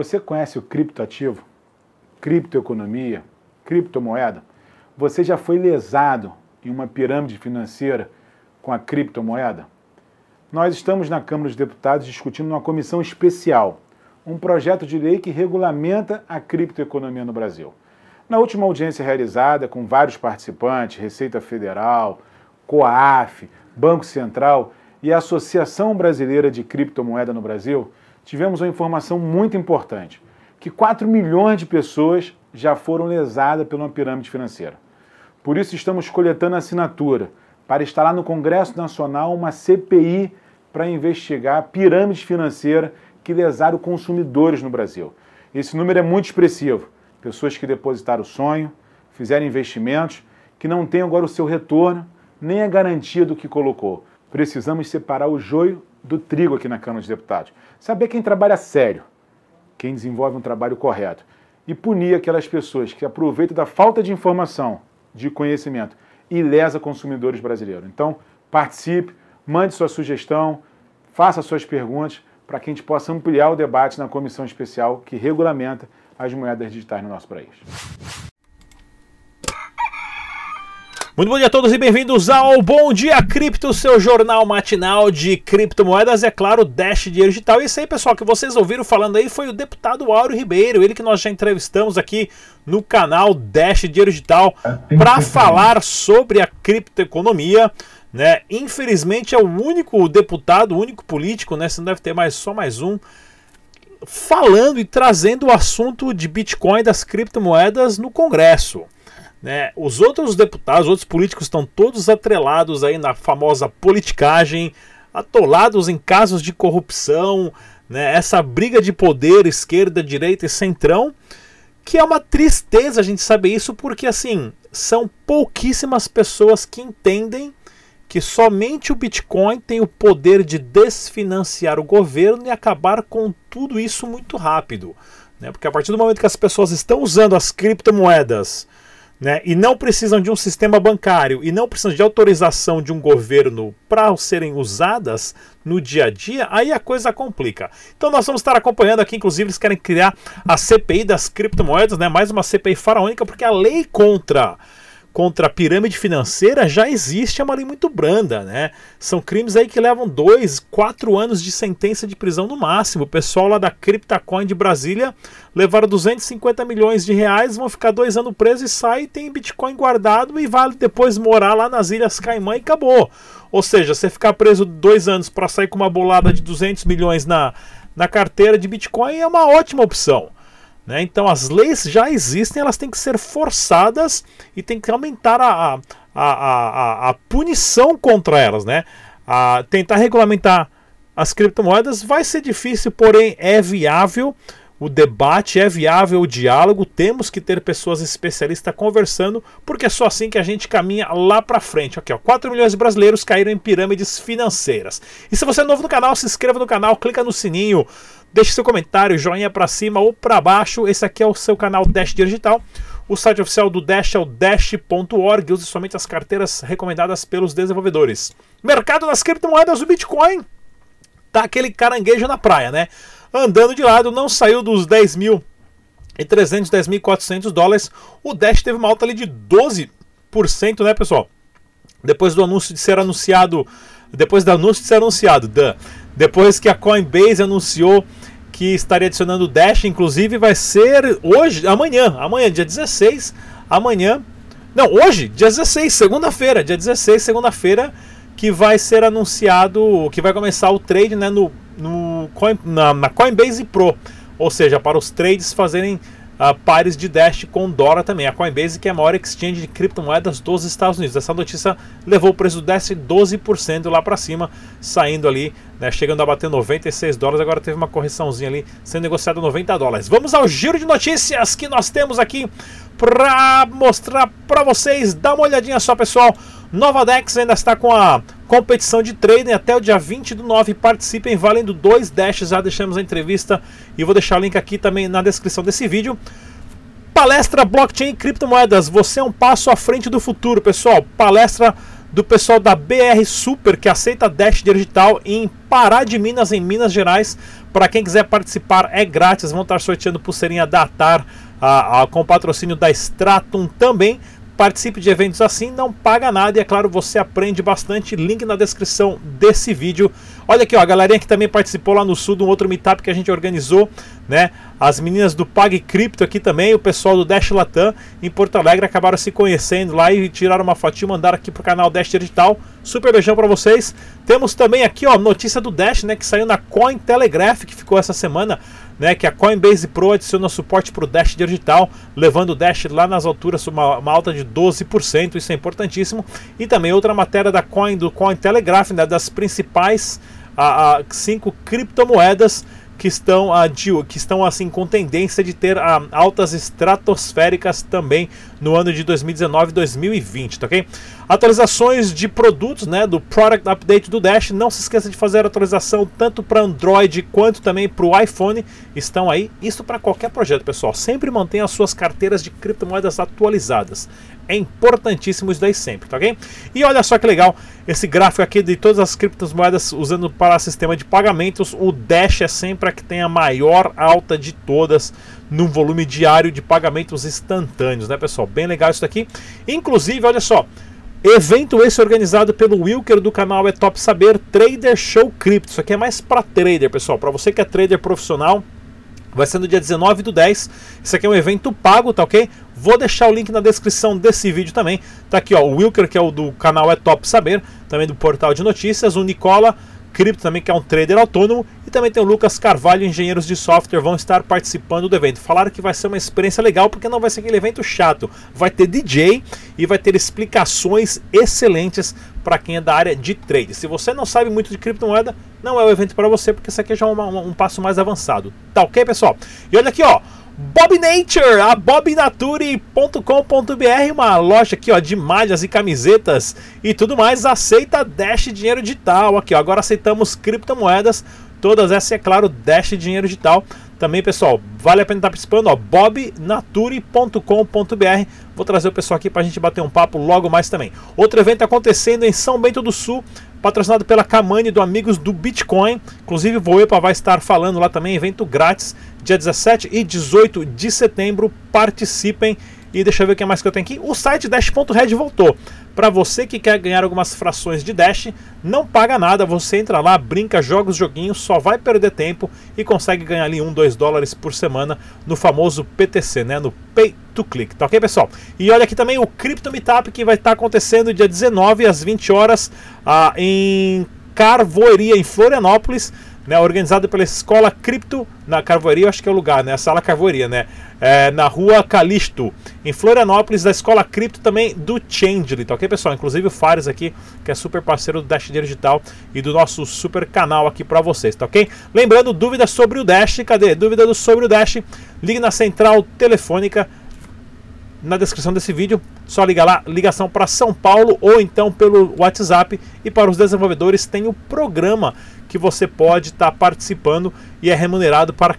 Você conhece o criptoativo? Criptoeconomia? Criptomoeda? Você já foi lesado em uma pirâmide financeira com a criptomoeda? Nós estamos na Câmara dos Deputados discutindo uma comissão especial, um projeto de lei que regulamenta a criptoeconomia no Brasil. Na última audiência realizada com vários participantes, Receita Federal, COAF, Banco Central e a Associação Brasileira de Criptomoeda no Brasil, tivemos uma informação muito importante, que 4 milhões de pessoas já foram lesadas uma pirâmide financeira. Por isso estamos coletando assinatura para instalar no Congresso Nacional uma CPI para investigar pirâmide financeira que lesaram consumidores no Brasil. Esse número é muito expressivo. Pessoas que depositaram o sonho, fizeram investimentos, que não têm agora o seu retorno, nem a garantia do que colocou. Precisamos separar o joio do trigo aqui na Câmara dos Deputados. Saber quem trabalha sério, quem desenvolve um trabalho correto. E punir aquelas pessoas que aproveitam da falta de informação, de conhecimento e lesa consumidores brasileiros. Então, participe, mande sua sugestão, faça suas perguntas para que a gente possa ampliar o debate na comissão especial que regulamenta as moedas digitais no nosso país. Muito bom dia a todos e bem-vindos ao Bom Dia Cripto, seu jornal matinal de criptomoedas, é claro, Dash Dinheiro Digital. E isso aí, pessoal, que vocês ouviram falando aí foi o deputado Áureo Ribeiro, ele que nós já entrevistamos aqui no canal Dash Dinheiro Digital para falar sobre a criptoeconomia. Né? Infelizmente é o único deputado, o único político, né? Você não deve ter mais só mais um falando e trazendo o assunto de Bitcoin das criptomoedas no Congresso. Né? Os outros deputados, os outros políticos estão todos atrelados aí na famosa politicagem, atolados em casos de corrupção, né? essa briga de poder, esquerda, direita e centrão, que é uma tristeza a gente saber isso, porque assim, são pouquíssimas pessoas que entendem que somente o Bitcoin tem o poder de desfinanciar o governo e acabar com tudo isso muito rápido. Né? Porque a partir do momento que as pessoas estão usando as criptomoedas né, e não precisam de um sistema bancário e não precisam de autorização de um governo para serem usadas no dia a dia, aí a coisa complica. Então nós vamos estar acompanhando aqui, inclusive eles querem criar a CPI das criptomoedas, né, mais uma CPI faraônica, porque a lei contra contra a pirâmide financeira já existe, é uma lei muito branda, né? São crimes aí que levam dois, quatro anos de sentença de prisão no máximo. O pessoal lá da CryptoCoin de Brasília levaram 250 milhões de reais, vão ficar dois anos presos e sai, tem Bitcoin guardado e vai depois morar lá nas Ilhas Caimã e acabou. Ou seja, você ficar preso dois anos para sair com uma bolada de 200 milhões na, na carteira de Bitcoin é uma ótima opção. Né? Então as leis já existem, elas têm que ser forçadas e tem que aumentar a, a, a, a, punição contra elas. Né? A, tentar regulamentar as criptomoedas vai ser difícil, porém é viável. O debate é viável, o diálogo, temos que ter pessoas especialistas conversando, porque é só assim que a gente caminha lá para frente. Aqui, ó, 4 milhões de brasileiros caíram em pirâmides financeiras. E se você é novo no canal, se inscreva no canal, clica no sininho, Deixe seu comentário, joinha para cima ou para baixo. Esse aqui é o seu canal Dash Digital. O site oficial do Dash é o dash.org. Use somente as carteiras recomendadas pelos desenvolvedores. Mercado das criptomoedas, o Bitcoin. Tá aquele caranguejo na praia, né? Andando de lado, não saiu dos 10 mil e 300, 10.400 dólares. O Dash teve uma alta ali de 12%, né, pessoal? Depois do anúncio de ser anunciado, depois do anúncio de ser anunciado, da depois que a Coinbase anunciou que estaria adicionando o Dash, inclusive vai ser hoje, amanhã, amanhã, dia 16, amanhã. Não, hoje, dia 16, segunda-feira, dia 16, segunda-feira, que vai ser anunciado, que vai começar o trade né, no, no Coin, na, na Coinbase Pro. Ou seja, para os trades fazerem uh, pares de Dash com Dora também. A Coinbase, que é a maior exchange de criptomoedas dos Estados Unidos. Essa notícia levou o preço do Dash 12% lá para cima, saindo ali, né, chegando a bater 96 dólares. Agora teve uma correçãozinha ali, sendo negociado a 90 dólares. Vamos ao giro de notícias que nós temos aqui para mostrar para vocês. Dá uma olhadinha só, pessoal. Nova Dex ainda está com a competição de trading até o dia 20 do 9. Participem valendo dois dashes. Já deixamos a entrevista e vou deixar o link aqui também na descrição desse vídeo. Palestra Blockchain e Criptomoedas. Você é um passo à frente do futuro, pessoal. Palestra do pessoal da BR Super, que aceita Dash digital em Pará de Minas, em Minas Gerais. Para quem quiser participar, é grátis. Vão estar sorteando pulseirinha da TAR a, a, com patrocínio da Stratum também. Participe de eventos assim, não paga nada e é claro, você aprende bastante. Link na descrição desse vídeo. Olha aqui, ó, a galerinha que também participou lá no sul de um outro meetup que a gente organizou, né? As meninas do Pag Cripto aqui também, o pessoal do Dash Latam em Porto Alegre acabaram se conhecendo lá e tiraram uma fotinha, mandaram aqui pro canal Dash Digital. Super beijão para vocês. Temos também aqui, ó, notícia do Dash, né, que saiu na Coin Telegraph, que ficou essa semana né, que a Coinbase Pro adiciona suporte para o Dash digital, levando o Dash lá nas alturas, uma, uma, alta de 12%, isso é importantíssimo. E também outra matéria da Coin, do Cointelegraph, né, das principais a, a, cinco criptomoedas que estão, a, que estão assim com tendência de ter a, altas estratosféricas também no ano de 2019 e 2020, tá ok? Atualizações de produtos, né, do Product Update do Dash. Não se esqueça de fazer atualização tanto para Android quanto também para o iPhone. Estão aí. Isso para qualquer projeto, pessoal. Sempre mantenha as suas carteiras de criptomoedas atualizadas. É importantíssimo isso daí sempre, tá ok? E olha só que legal, esse gráfico aqui de todas as criptomoedas usando para sistema de pagamentos, o Dash é sempre a que tem a maior alta de todas no volume diário de pagamentos instantâneos, né, pessoal? Bem legal isso daqui. Inclusive, olha só, Evento esse organizado pelo Wilker do canal É Top Saber Trader Show Crypto. Isso aqui é mais para trader, pessoal. Para você que é trader profissional, vai ser no dia 19 do 10. Isso aqui é um evento pago, tá ok? Vou deixar o link na descrição desse vídeo também. Tá aqui, ó, o Wilker, que é o do canal É Top Saber, também do portal de notícias, o Nicola Cripto também, que é um trader autônomo, e também tem o Lucas Carvalho, engenheiros de software, vão estar participando do evento. Falaram que vai ser uma experiência legal, porque não vai ser aquele evento chato. Vai ter DJ e vai ter explicações excelentes para quem é da área de trade. Se você não sabe muito de criptomoeda, não é o evento para você, porque isso aqui já é um, um passo mais avançado. Tá ok, pessoal? E olha aqui, ó. Bob Nature, a bobnature.com.br, uma loja aqui ó de malhas e camisetas e tudo mais, aceita Dash dinheiro digital aqui, ó. Agora aceitamos criptomoedas, todas essas é claro, Dash dinheiro digital. Também, pessoal, vale a pena estar participando, ó, bobnature.com.br. Vou trazer o pessoal aqui para a gente bater um papo logo mais também. Outro evento acontecendo em São Bento do Sul, patrocinado pela Kamani do Amigos do Bitcoin. Inclusive, Voepa vai estar falando lá também, evento grátis, dia 17 e 18 de setembro. Participem e deixa eu ver o que mais que eu tenho aqui. O site Dash.red voltou. Para você que quer ganhar algumas frações de Dash, não paga nada. Você entra lá, brinca, joga os joguinhos, só vai perder tempo e consegue ganhar ali 1, 2 dólares por semana no famoso PTC, né? No Pay to Click. Tá ok, pessoal? E olha aqui também o Crypto Meetup que vai estar acontecendo dia 19 às 20 horas ah, em Carvoeria, em Florianópolis né, organizado pela Escola Cripto, na Carvoaria, acho que é o lugar, né, a Sala Carvoaria, né, é, na rua Calisto, em Florianópolis, da Escola Cripto também do Changely, tá ok, pessoal? Inclusive o Fares aqui, que é super parceiro do Dash Digital e do nosso super canal aqui para vocês, tá ok? Lembrando, dúvidas sobre o Dash, cadê? Dúvida sobre o Dash, ligue na central telefônica na descrição desse vídeo. Só liga lá, ligação para São Paulo ou então pelo WhatsApp. E para os desenvolvedores tem o programa que você pode estar tá participando e é remunerado para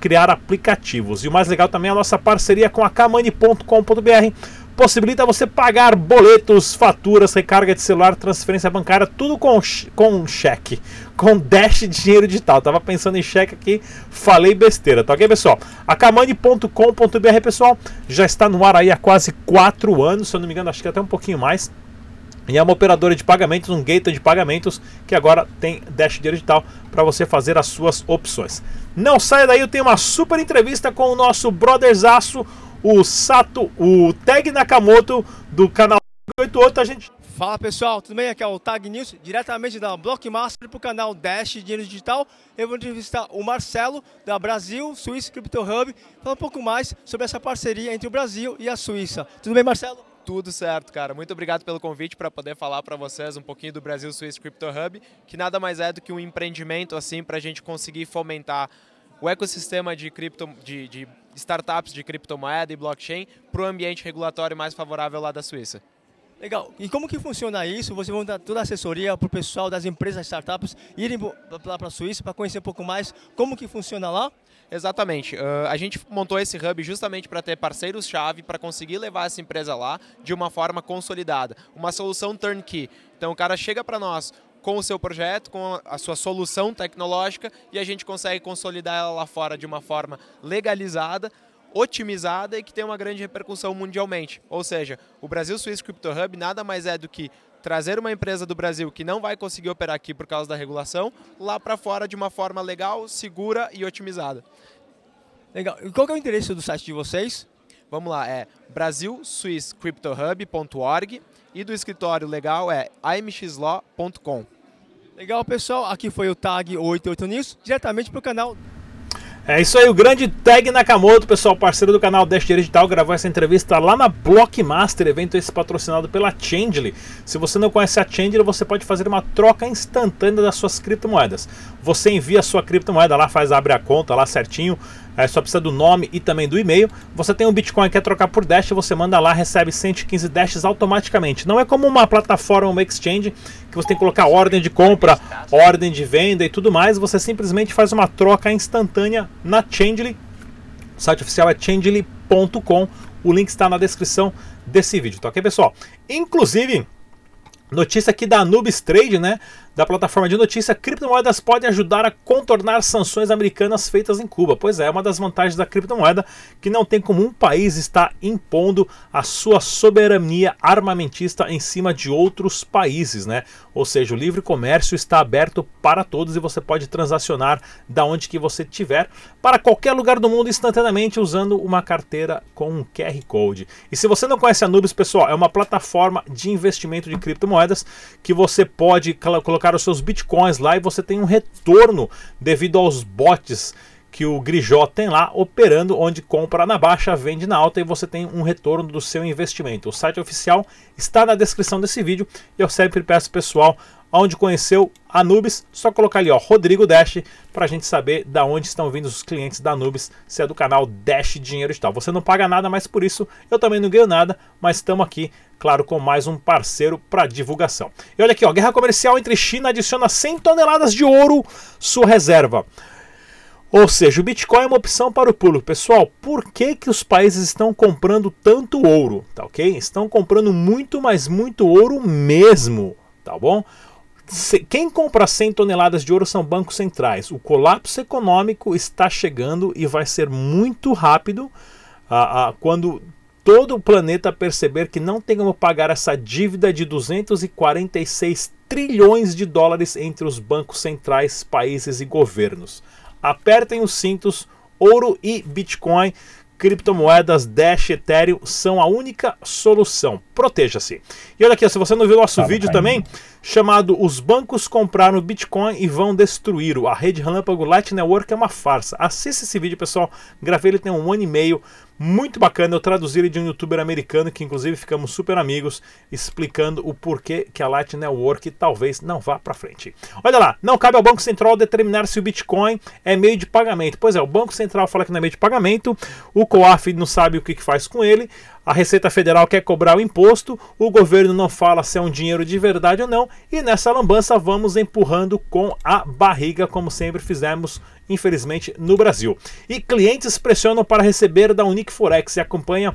criar aplicativos. E o mais legal também é a nossa parceria com a kamani.com.br possibilita você pagar boletos, faturas, recarga de celular, transferência bancária, tudo com, com cheque, com Dash dinheiro digital. Tava pensando em cheque aqui, falei besteira, tá ok, pessoal? Kamani.com.br, pessoal, já está no ar aí há quase 4 anos, se eu não me engano, acho que até um pouquinho mais. E é uma operadora de pagamentos, um gateway de pagamentos, que agora tem Dash dinheiro digital para você fazer as suas opções. Não saia daí, eu tenho uma super entrevista com o nosso brotherzaço, o Sato, o Tag Nakamoto do canal 88, a gente Fala pessoal, tudo bem? Aqui é o Tag News, diretamente da Blockmaster para o canal Dash Dinheiro Digital. Eu vou entrevistar o Marcelo, da Brasil Swiss Crypto Hub, falar um pouco mais sobre essa parceria entre o Brasil e a Suíça. Tudo bem, Marcelo? Tudo certo, cara. Muito obrigado pelo convite para poder falar para vocês um pouquinho do Brasil Swiss Crypto Hub, que nada mais é do que um empreendimento assim para a gente conseguir fomentar o ecossistema de, cripto, de, de startups de criptomoeda e blockchain para o ambiente regulatório mais favorável lá da Suíça. Legal. E como que funciona isso? Vocês vão dar toda a assessoria para o pessoal das empresas startups irem lá para a Suíça para conhecer um pouco mais como que funciona lá? Exatamente. Uh, a gente montou esse hub justamente para ter parceiros-chave para conseguir levar essa empresa lá de uma forma consolidada. Uma solução turnkey. Então o cara chega para nós com o seu projeto, com a sua solução tecnológica e a gente consegue consolidar ela lá fora de uma forma legalizada, otimizada e que tem uma grande repercussão mundialmente. Ou seja, o Brasil Swiss Crypto Hub nada mais é do que trazer uma empresa do Brasil que não vai conseguir operar aqui por causa da regulação lá para fora de uma forma legal, segura e otimizada. Legal. E qual é o interesse do site de vocês? Vamos lá, é brasilswisscryptohub.org e do escritório legal é amxlaw.com. Legal, pessoal. Aqui foi o Tag 88 News, diretamente para o canal é isso aí, o grande Tag Nakamoto, pessoal, parceiro do canal Dash Digital, gravou essa entrevista lá na Blockmaster, evento esse patrocinado pela Changely. Se você não conhece a Changely, você pode fazer uma troca instantânea das suas criptomoedas. Você envia a sua criptomoeda lá, faz abre a conta lá certinho, é, só precisa do nome e também do e-mail. Você tem um Bitcoin que quer trocar por Dash, você manda lá, recebe 115 Dashes automaticamente. Não é como uma plataforma, uma exchange, que você tem que colocar ordem de compra, ordem de venda e tudo mais. Você simplesmente faz uma troca instantânea na Changely. O site oficial é changely.com. O link está na descrição desse vídeo, tá ok, pessoal? Inclusive, notícia aqui da Anubis Trade, né? Da plataforma de notícia, criptomoedas podem ajudar a contornar sanções americanas feitas em Cuba. Pois é, é uma das vantagens da criptomoeda que não tem como um país estar impondo a sua soberania armamentista em cima de outros países, né? Ou seja, o livre comércio está aberto para todos e você pode transacionar da onde que você tiver para qualquer lugar do mundo instantaneamente usando uma carteira com um QR Code. E se você não conhece a Nubis, pessoal, é uma plataforma de investimento de criptomoedas que você pode colocar colocar os seus bitcoins lá e você tem um retorno devido aos bots que o Grijó tem lá operando, onde compra na baixa, vende na alta e você tem um retorno do seu investimento. O site oficial está na descrição desse vídeo e eu sempre peço pessoal onde conheceu a Nubis, só colocar ali ó, Rodrigo Dash para a gente saber da onde estão vindo os clientes da Nubis, se é do canal Dash Dinheiro e tal. Você não paga nada, mas por isso eu também não ganho nada, mas estamos aqui, claro, com mais um parceiro para divulgação. E olha aqui, ó, guerra comercial entre China adiciona 100 toneladas de ouro sua reserva. Ou seja, o Bitcoin é uma opção para o pulo. Pessoal, por que, que os países estão comprando tanto ouro? Tá ok? Estão comprando muito, mas muito ouro mesmo. Tá bom? Quem compra 100 toneladas de ouro são bancos centrais. O colapso econômico está chegando e vai ser muito rápido ah, ah, quando todo o planeta perceber que não tem como pagar essa dívida de 246 trilhões de dólares entre os bancos centrais, países e governos. Apertem os cintos, ouro e Bitcoin criptomoedas Dash Ethereum são a única solução. Proteja-se. E olha aqui, se você não viu nosso vídeo também, chamado Os bancos compraram Bitcoin e vão destruí-lo. A rede relâmpago Light Network é uma farsa. Assista esse vídeo, pessoal. Gravei ele tem um ano e meio muito bacana. Eu traduzi ele de um youtuber americano que inclusive ficamos super amigos, explicando o porquê que a Light Network talvez não vá para frente. Olha lá, não cabe ao Banco Central determinar se o Bitcoin é meio de pagamento. Pois é, o Banco Central fala que não é meio de pagamento, o COAF não sabe o que, que faz com ele, a Receita Federal quer cobrar o imposto, o governo não fala se é um dinheiro de verdade ou não, e nessa lambança vamos empurrando com a barriga, como sempre fizemos infelizmente, no Brasil. E clientes pressionam para receber da Unique Forex e acompanha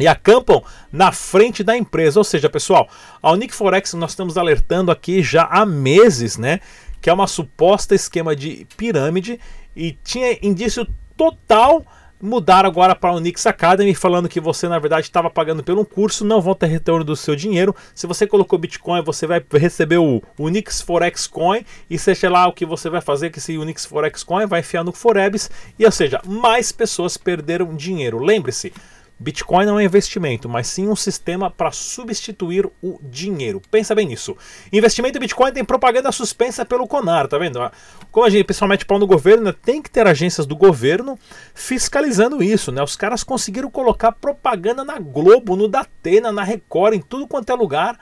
e acampam na frente da empresa. Ou seja, pessoal, a Unique Forex nós estamos alertando aqui já há meses, né? Que é uma suposta esquema de pirâmide e tinha indício total mudaram agora para a Unix Academy, falando que você na verdade estava pagando pelo curso, não vão ter retorno do seu dinheiro. Se você colocou Bitcoin, você vai receber o Unix Forex Coin e seja lá o que você vai fazer com esse Unix Forex Coin, vai enfiar no Forebs e ou seja, mais pessoas perderam dinheiro. Lembre-se, Bitcoin não é investimento, mas sim um sistema para substituir o dinheiro. Pensa bem nisso. Investimento em Bitcoin tem propaganda suspensa pelo Conar, tá vendo? Como a gente pessoalmente pau no governo, né, tem que ter agências do governo fiscalizando isso, né? Os caras conseguiram colocar propaganda na Globo, no Datena, na Record, em tudo quanto é lugar.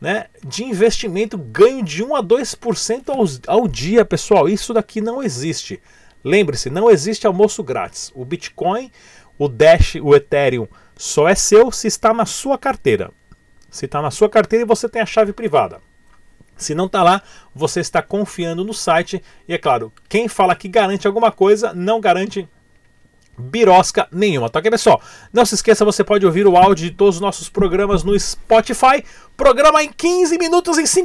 Né, de investimento, ganho de 1 a 2% ao, ao dia, pessoal. Isso daqui não existe. Lembre-se, não existe almoço grátis. O Bitcoin o Dash, o Ethereum, só é seu se está na sua carteira. Se está na sua carteira e você tem a chave privada. Se não está lá, você está confiando no site. E é claro, quem fala que garante alguma coisa, não garante birosca nenhuma, tá ok, pessoal? Não se esqueça, você pode ouvir o áudio de todos os nossos programas no Spotify. Programa em 15 minutos, em 5